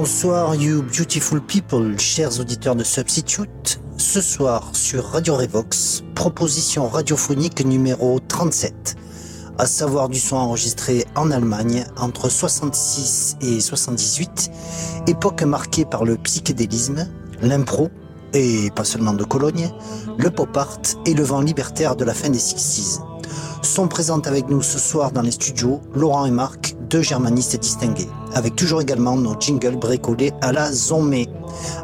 bonsoir, you beautiful people, chers auditeurs de Substitute. Ce soir, sur Radio Revox, proposition radiophonique numéro 37, à savoir du son enregistré en Allemagne entre 66 et 78, époque marquée par le psychédélisme, l'impro, et pas seulement de Cologne, le pop art et le vent libertaire de la fin des 60s. Sont présentes avec nous ce soir dans les studios Laurent et Marc, deux germanistes distingués, avec toujours également nos jingles bricolés à la zombie.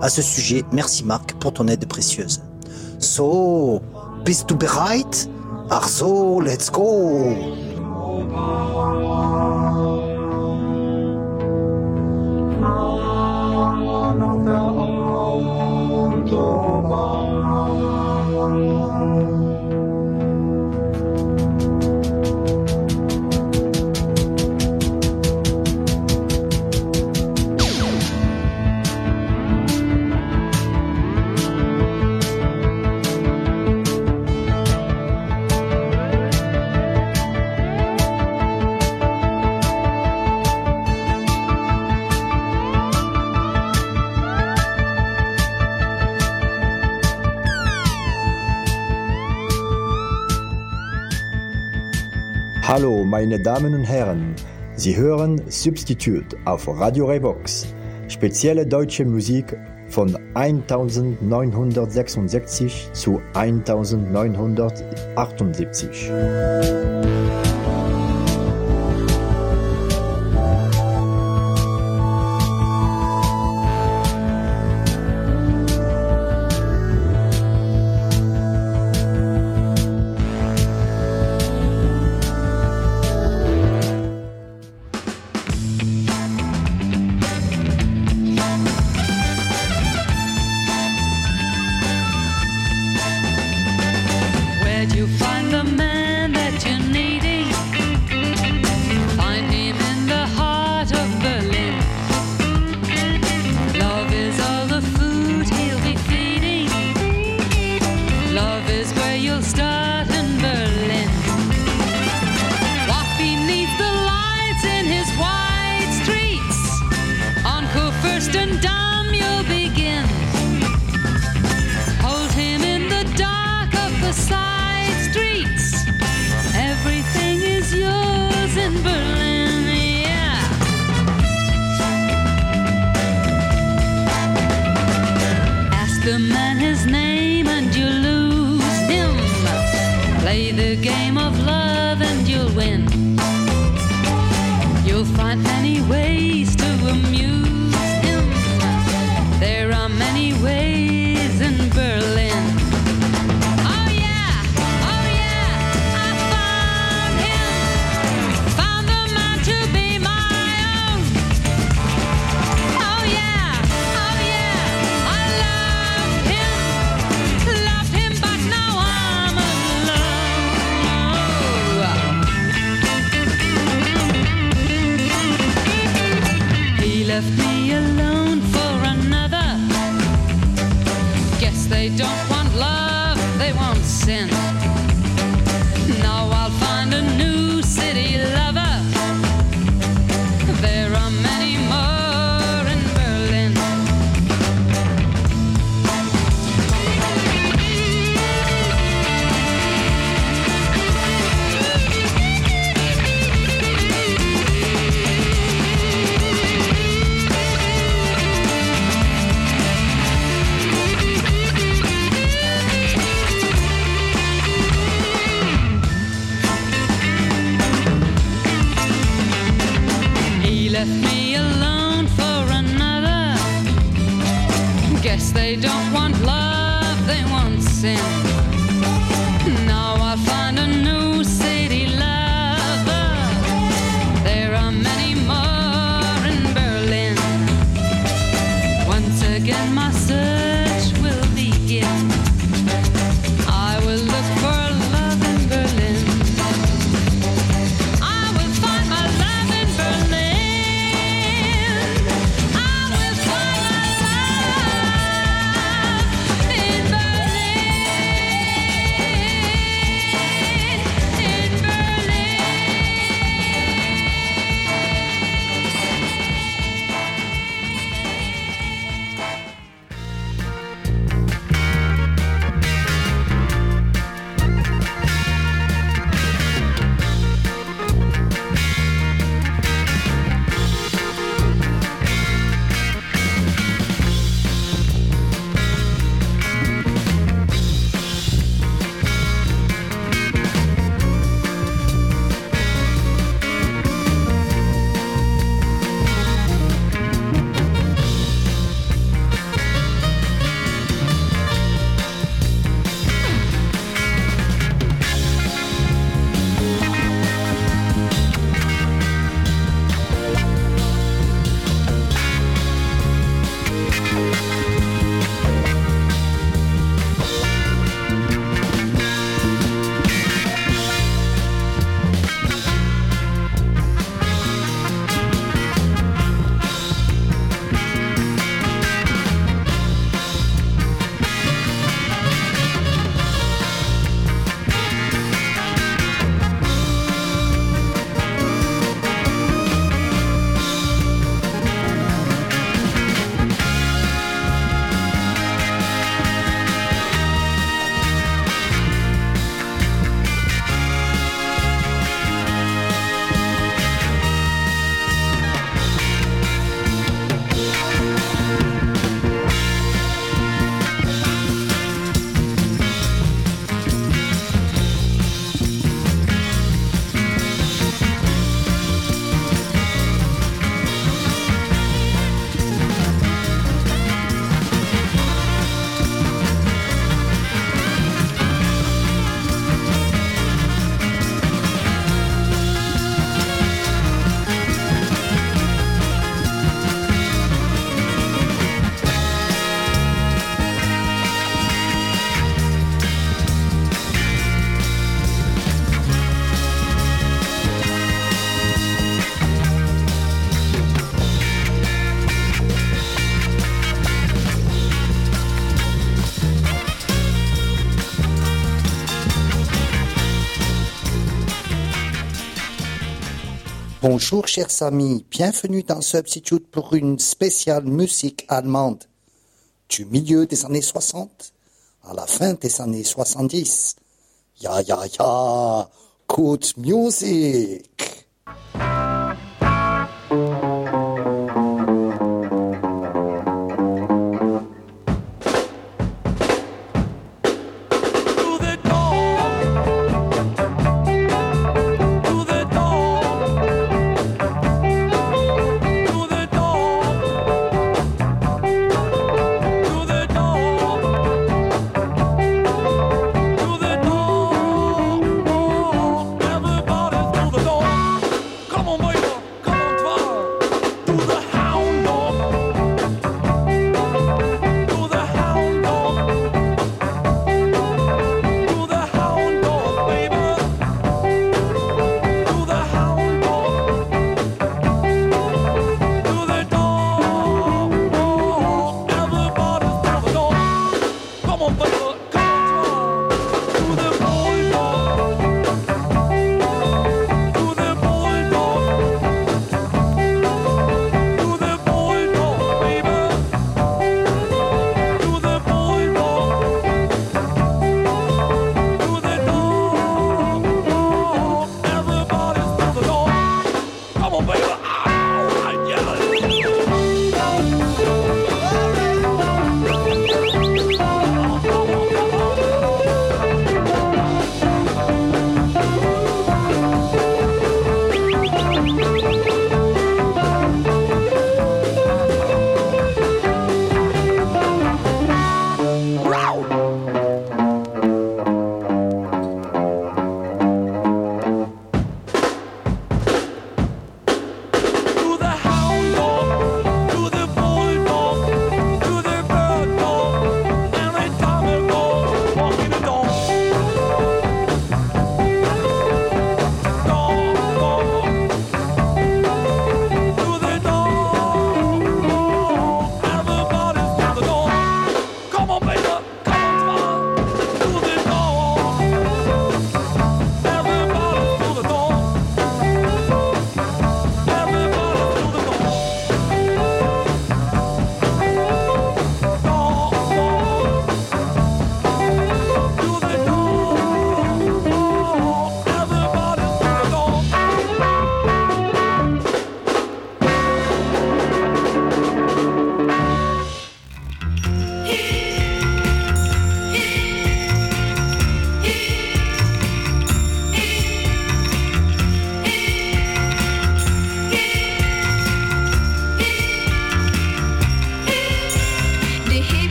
À ce sujet, merci Marc pour ton aide précieuse. So, bist du bereit? Ach so, let's go! Meine Damen und Herren. Sie hören Substitute auf Radio Revox. Spezielle deutsche Musik von 1966 zu 1978. Play the game of love and you'll win. You'll find many ways to amuse. Bonjour chers amis, bienvenue dans Substitute pour une spéciale musique allemande du milieu des années 60 à la fin des années 70. Ya ya ja, good music!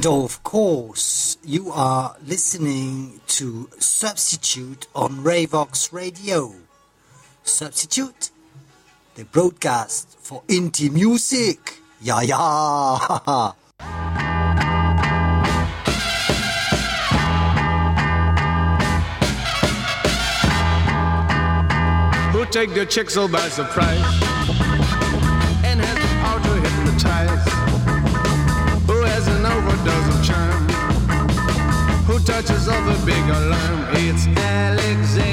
And of course, you are listening to Substitute on Ravox Radio. Substitute, the broadcast for indie music. Ja, ja. Who take the so by surprise of a. It's Alexander.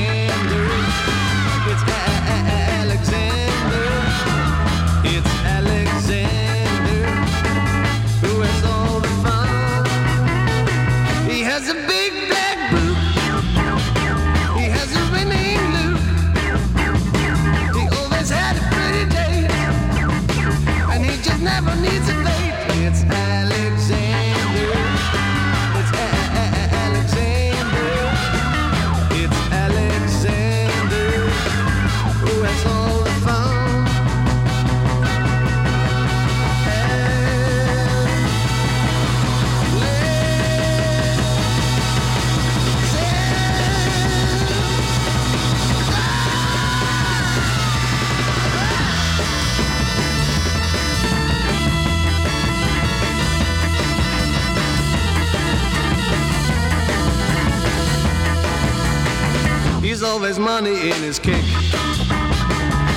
Always money in his kick.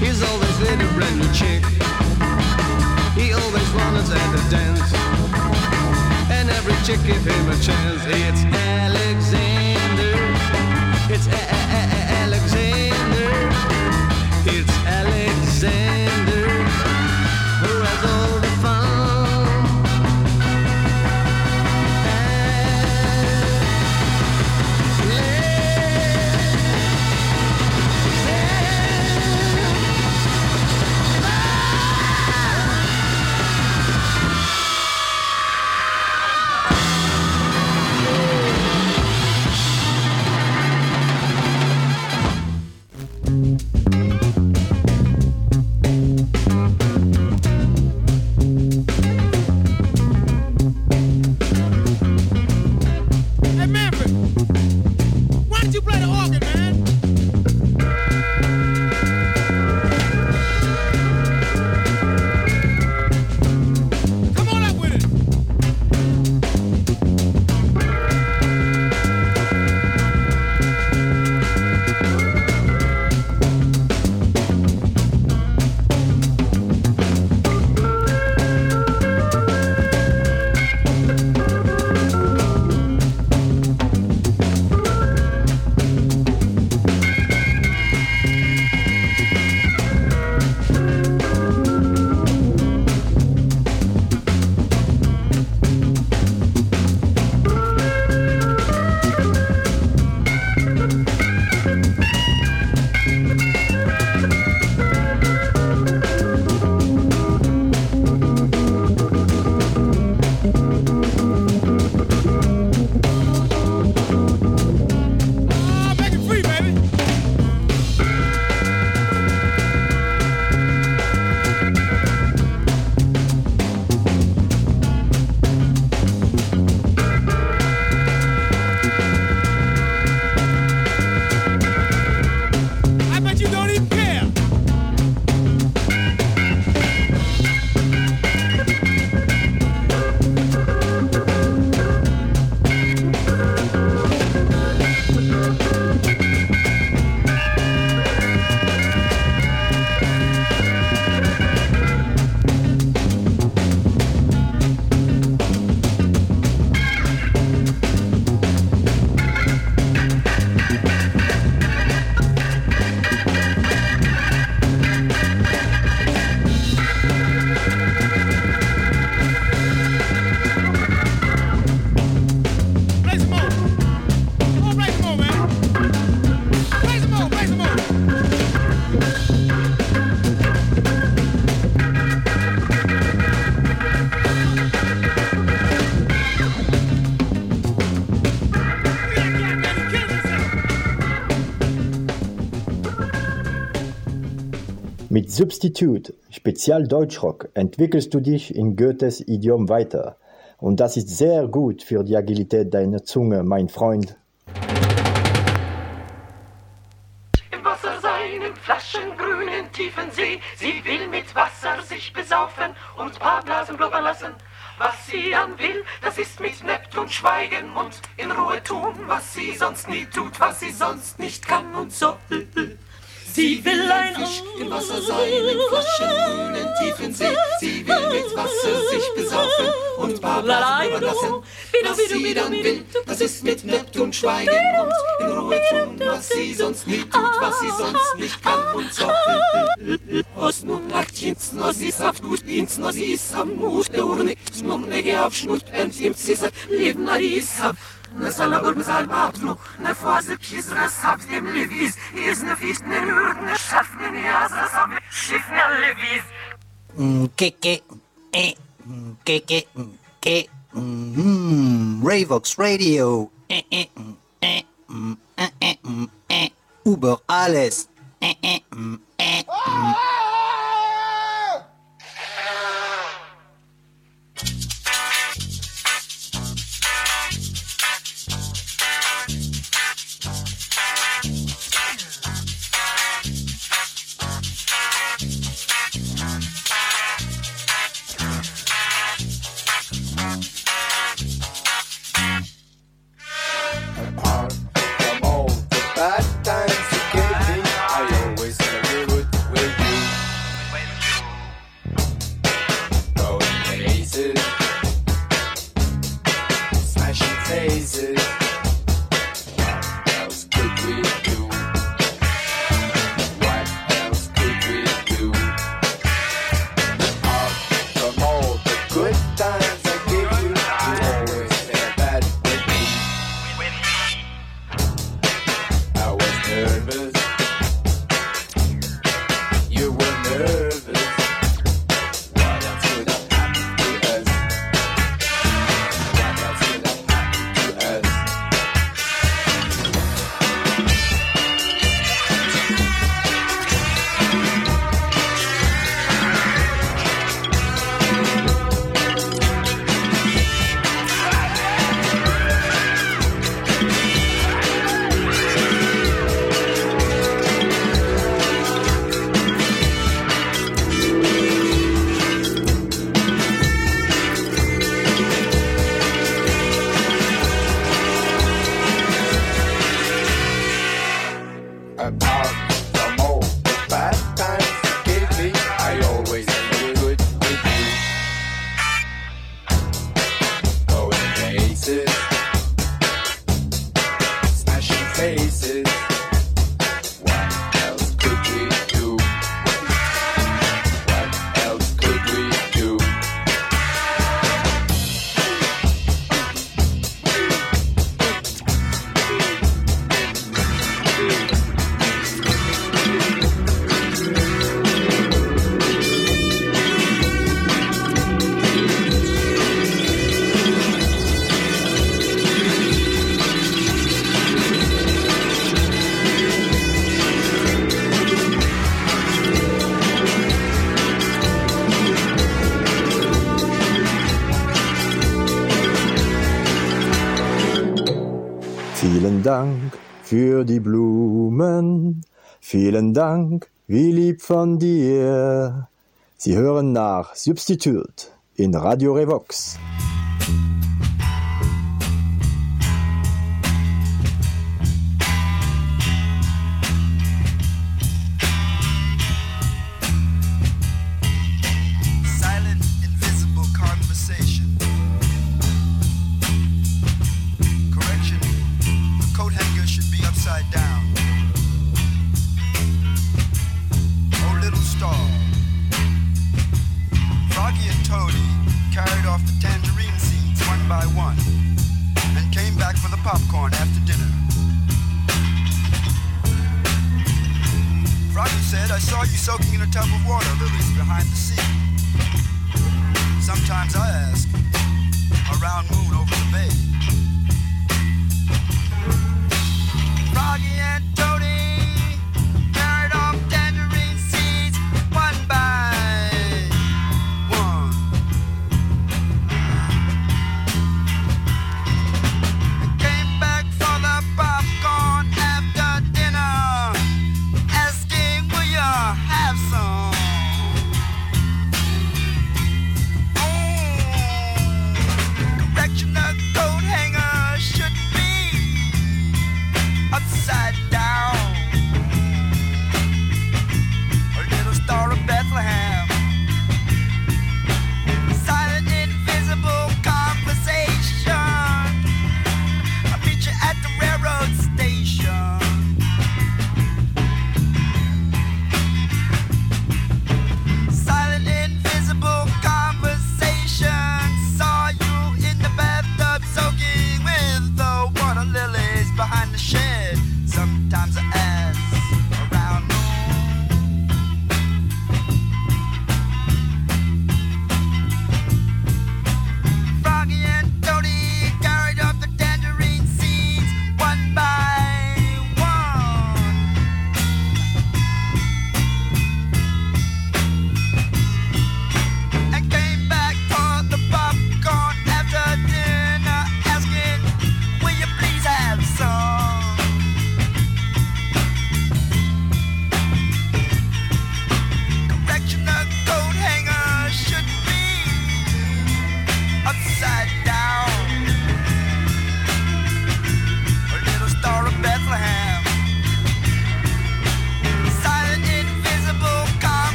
He's always with a brand new chick. He always runs at a dance. And every chick give him a chance. It's Alexander. It's A- A- A- Alexander. It's Alexander. Substitute, Spezial Deutschrock, entwickelst du dich in Goethes Idiom weiter Und das ist sehr gut für die Agilität deiner Zunge, mein Freund. Im Wasser sein, im flaschengrünen tiefen See. Sie will mit Wasser sich besaufen und paar Blasen blubbern lassen. Was sie dann will, das ist mit Neptun schweigen und in Ruhe tun, was sie sonst nie tut, was sie sonst nicht kann und so. Sie will ein Fisch im Wasser sein, im flaschengrünen tiefen See. Sie will mit Wasser sich besaufen und paar Blasen blubbern lassen. Was sie dann will, das ist mit Neptun schweigen und in Ruhe tun, was sie sonst nie tut, was sie sonst nicht kann und so. Os nun nachtjins, no sie ist auf gut ins, no sie ist am Mut, der Urne, nun lege auf Schnut, und im Zisser, leben na die ist ነሰለጉድ ምዛልባብቱ ነፏዝክ ይዝረሳብ ዜም ልቪዝ ይዝንፊት ንንዩት ንሸፍንን ያዝረሳብ ሽፍነን ልቪዝ ኬኬ ኤ ኬኬ ኬ Ravox Radio Uber alles. Für die Blumen. Vielen Dank, wie lieb von dir. Sie hören nach Substitute in Radio Revox.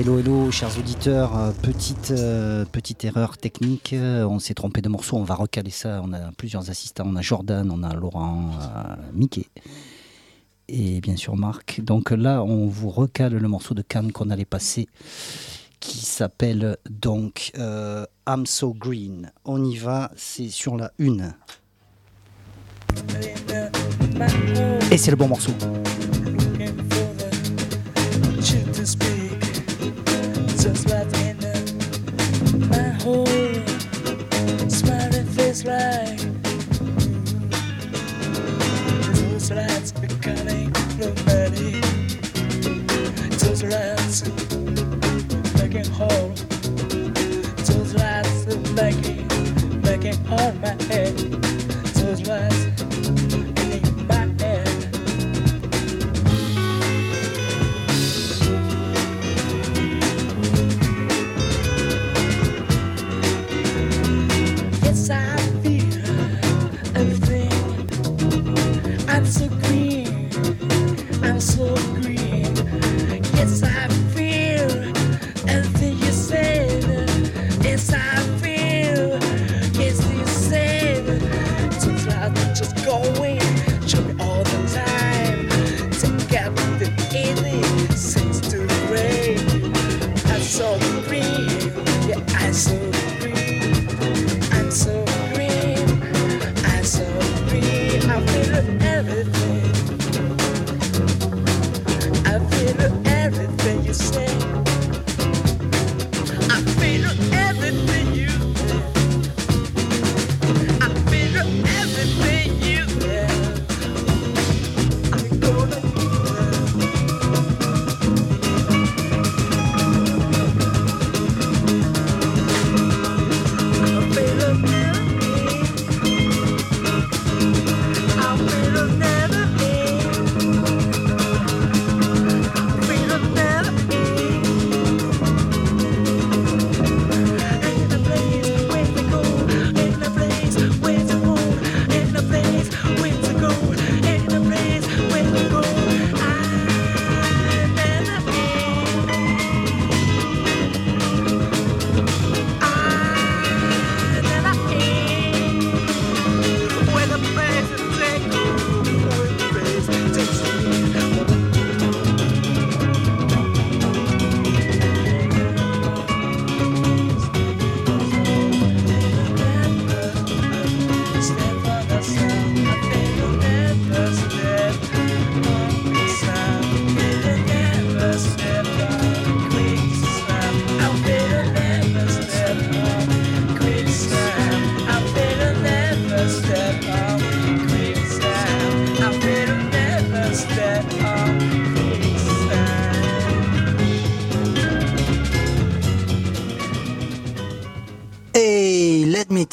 Hello, hello, chers auditeurs. Euh, petite, euh, petite erreur technique. euh, on s'est trompé de morceau. On va recaler ça. On a plusieurs assistants. On a Jordan, on a Laurent, Mickey et bien sûr Marc. Donc là, on vous recale le morceau de Cannes qu'on allait passer qui s'appelle donc I'm So Green. On y va, c'est sur la une. Et c'est le bon morceau. com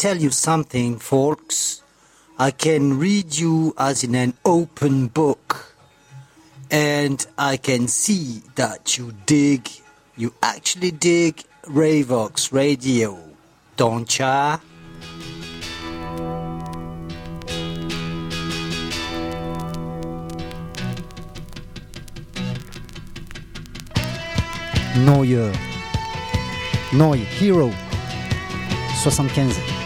tell you something, folks. I can read you as in an open book. And I can see that you dig, you actually dig Ravox Radio, don't ya? Noyer. Noy, Hero. 75.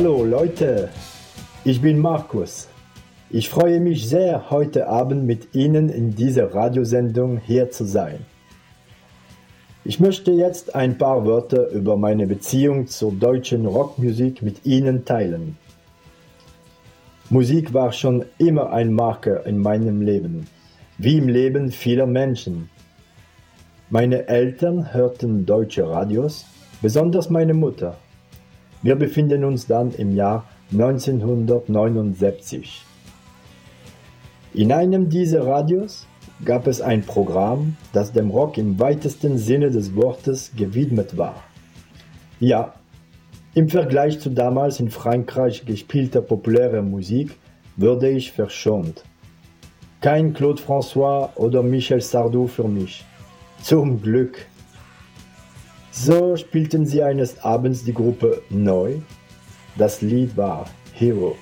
Hallo Leute, ich bin Markus. Ich freue mich sehr, heute Abend mit Ihnen in dieser Radiosendung hier zu sein. Ich möchte jetzt ein paar Wörter über meine Beziehung zur deutschen Rockmusik mit Ihnen teilen. Musik war schon immer ein Marker in meinem Leben, wie im Leben vieler Menschen. Meine Eltern hörten deutsche Radios, besonders meine Mutter. Wir befinden uns dann im Jahr 1979. In einem dieser Radios gab es ein Programm, das dem Rock im weitesten Sinne des Wortes gewidmet war. Ja, im Vergleich zu damals in Frankreich gespielter populärer Musik würde ich verschont. Kein Claude François oder Michel Sardou für mich. Zum Glück. So spielten sie eines Abends die Gruppe Neu. Das Lied war Hero.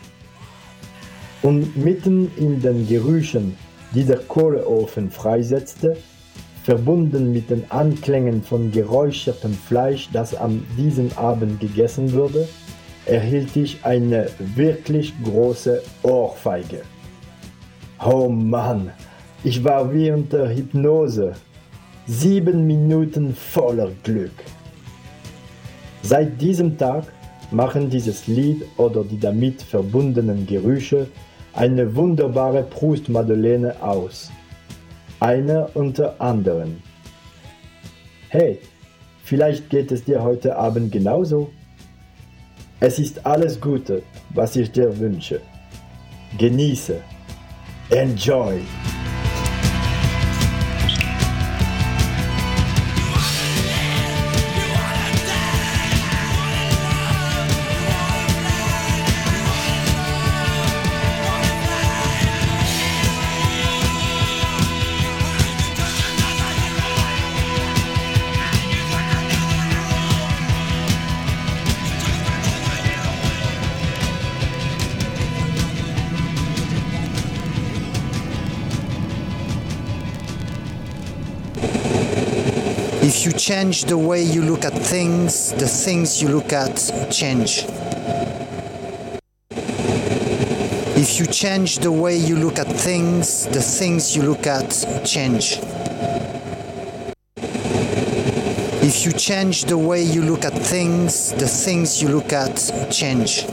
Und mitten in den Gerüchen, die der Kohleofen freisetzte, verbunden mit den Anklängen von geräuchertem Fleisch, das an diesem Abend gegessen wurde, erhielt ich eine wirklich große Ohrfeige. Oh Mann, ich war wie unter Hypnose. Sieben Minuten voller Glück. Seit diesem Tag machen dieses Lied oder die damit verbundenen Gerüche eine wunderbare Proust-Madeleine aus. Einer unter anderen. Hey, vielleicht geht es dir heute Abend genauso. Es ist alles Gute, was ich dir wünsche. Genieße. Enjoy. Change the way you look at things, the things you look at change. If you change the way you look at things, the things you look at change. If you change the way you look at things, the things you look at change.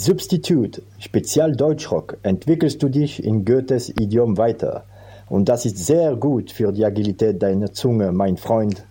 Mit Substitute, Spezial Deutschrock, entwickelst du dich in Goethes Idiom weiter. Und das ist sehr gut für die Agilität deiner Zunge, mein Freund.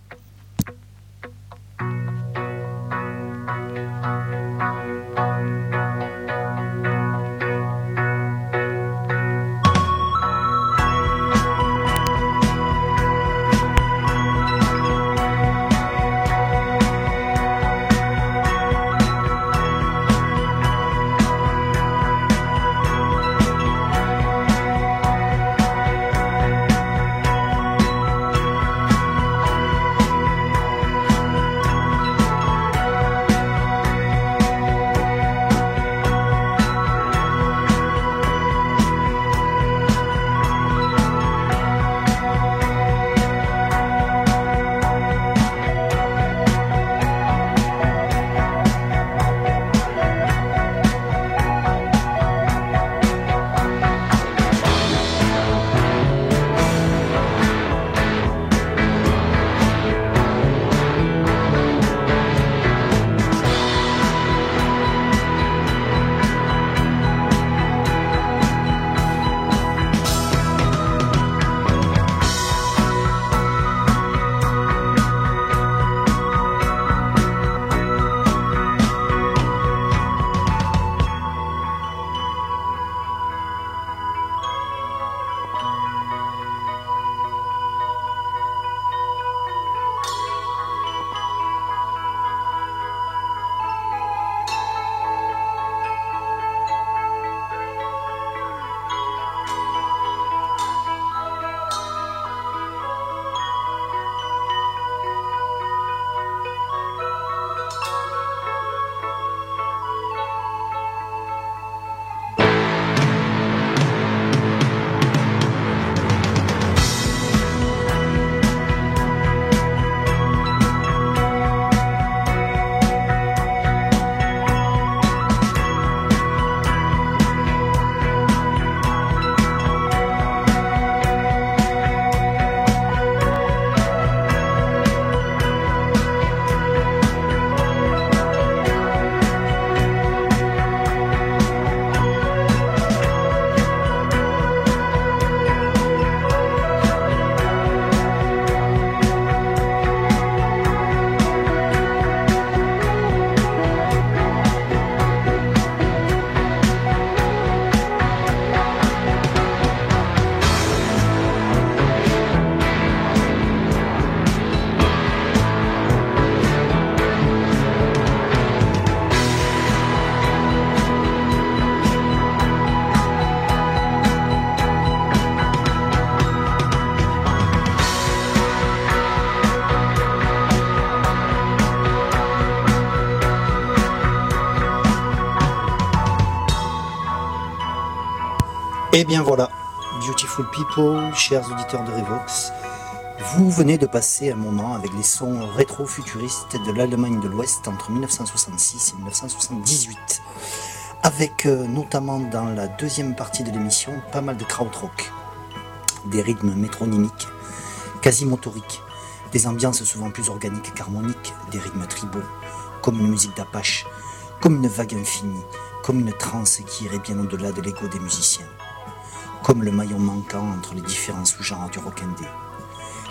Et Eh bien voilà, beautiful people, chers auditeurs de Revox, vous venez de passer un moment avec les sons rétro-futuristes de l'Allemagne de l'Ouest entre 1966 et 1978, avec euh, notamment dans la deuxième partie de l'émission pas mal de krautrock, des rythmes métronymiques, quasi motoriques, des ambiances souvent plus organiques qu'harmoniques, des rythmes tribaux, comme une musique d'Apache, comme une vague infinie, comme une transe qui irait bien au-delà de l'ego des musiciens comme le maillon manquant entre les différents sous-genres du rock indé.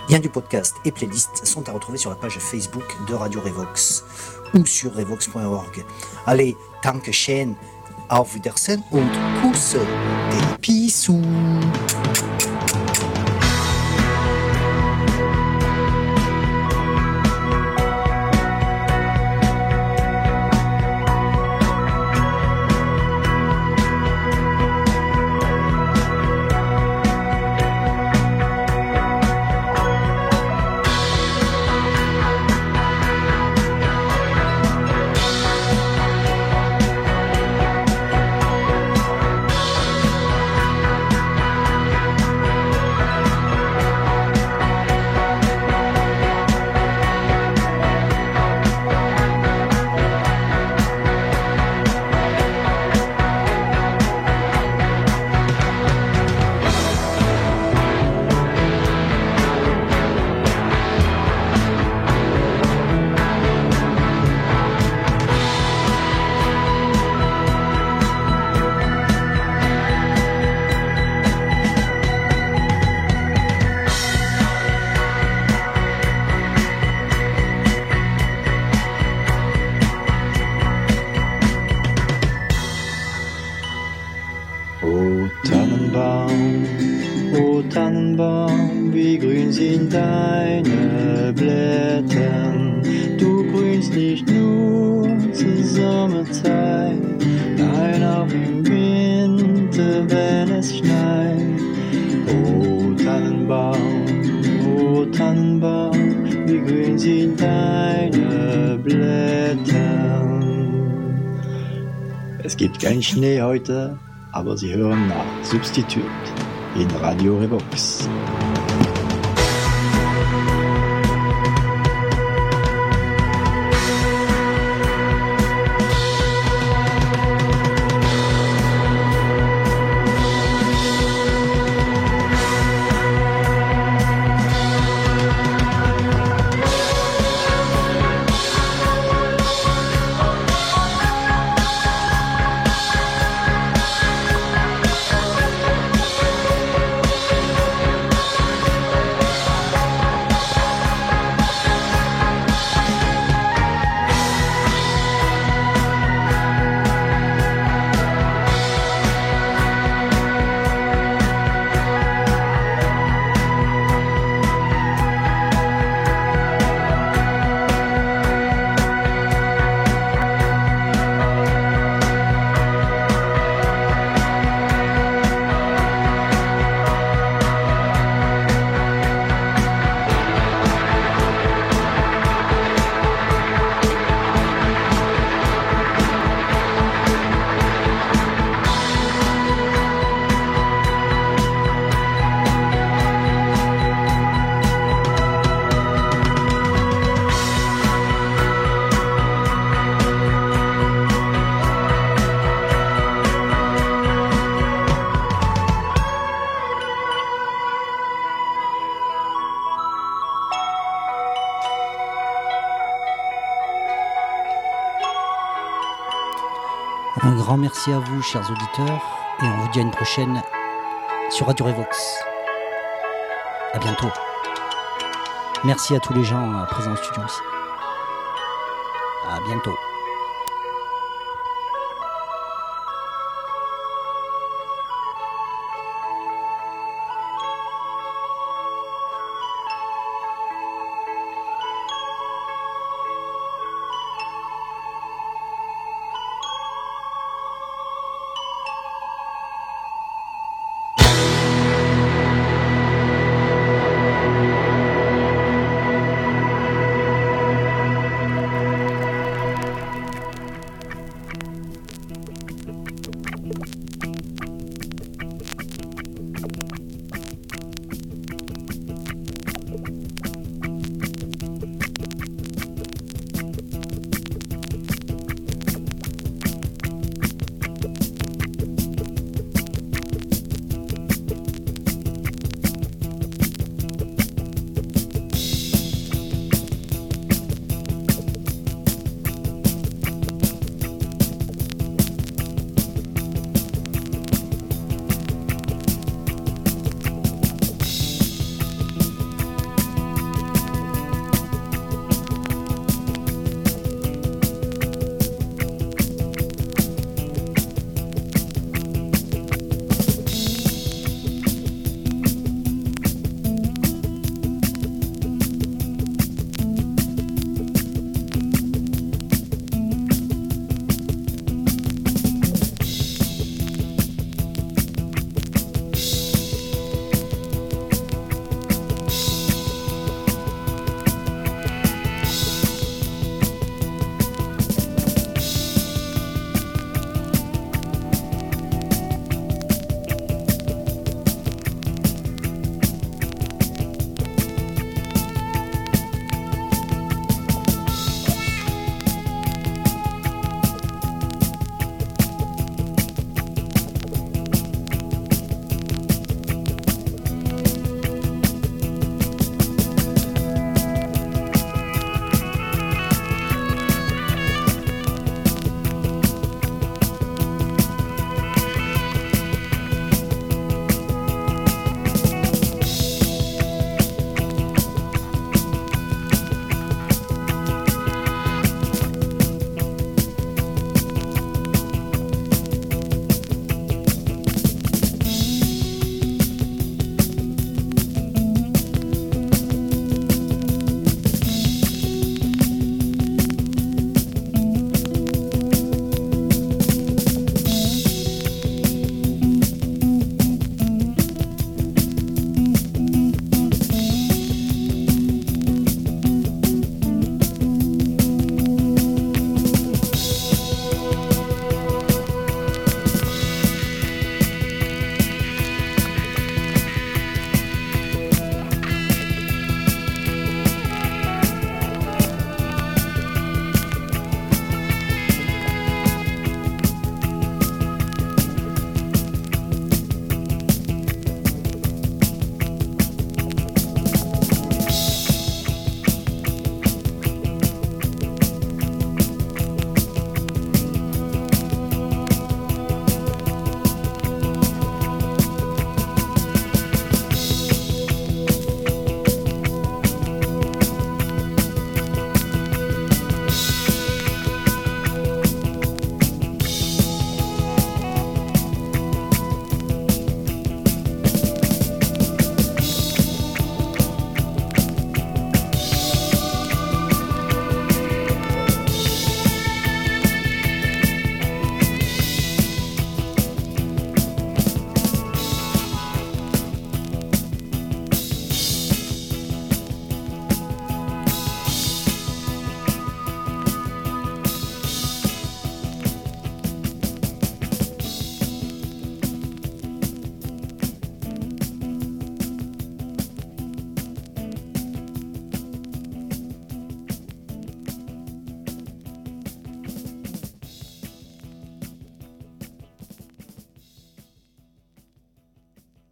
Liens du podcast et playlists sont à retrouver sur la page Facebook de Radio Revox ou sur revox.org. Allez, danke schön, auf Wiedersehen und Kuss, des Pissous. Schnee heute, aber Sie hören nach Substitut in Radio Revox. Merci à vous, chers auditeurs, et on vous dit à une prochaine sur Radio Revox. À bientôt. Merci à tous les gens euh, présents au studio aussi. À bientôt.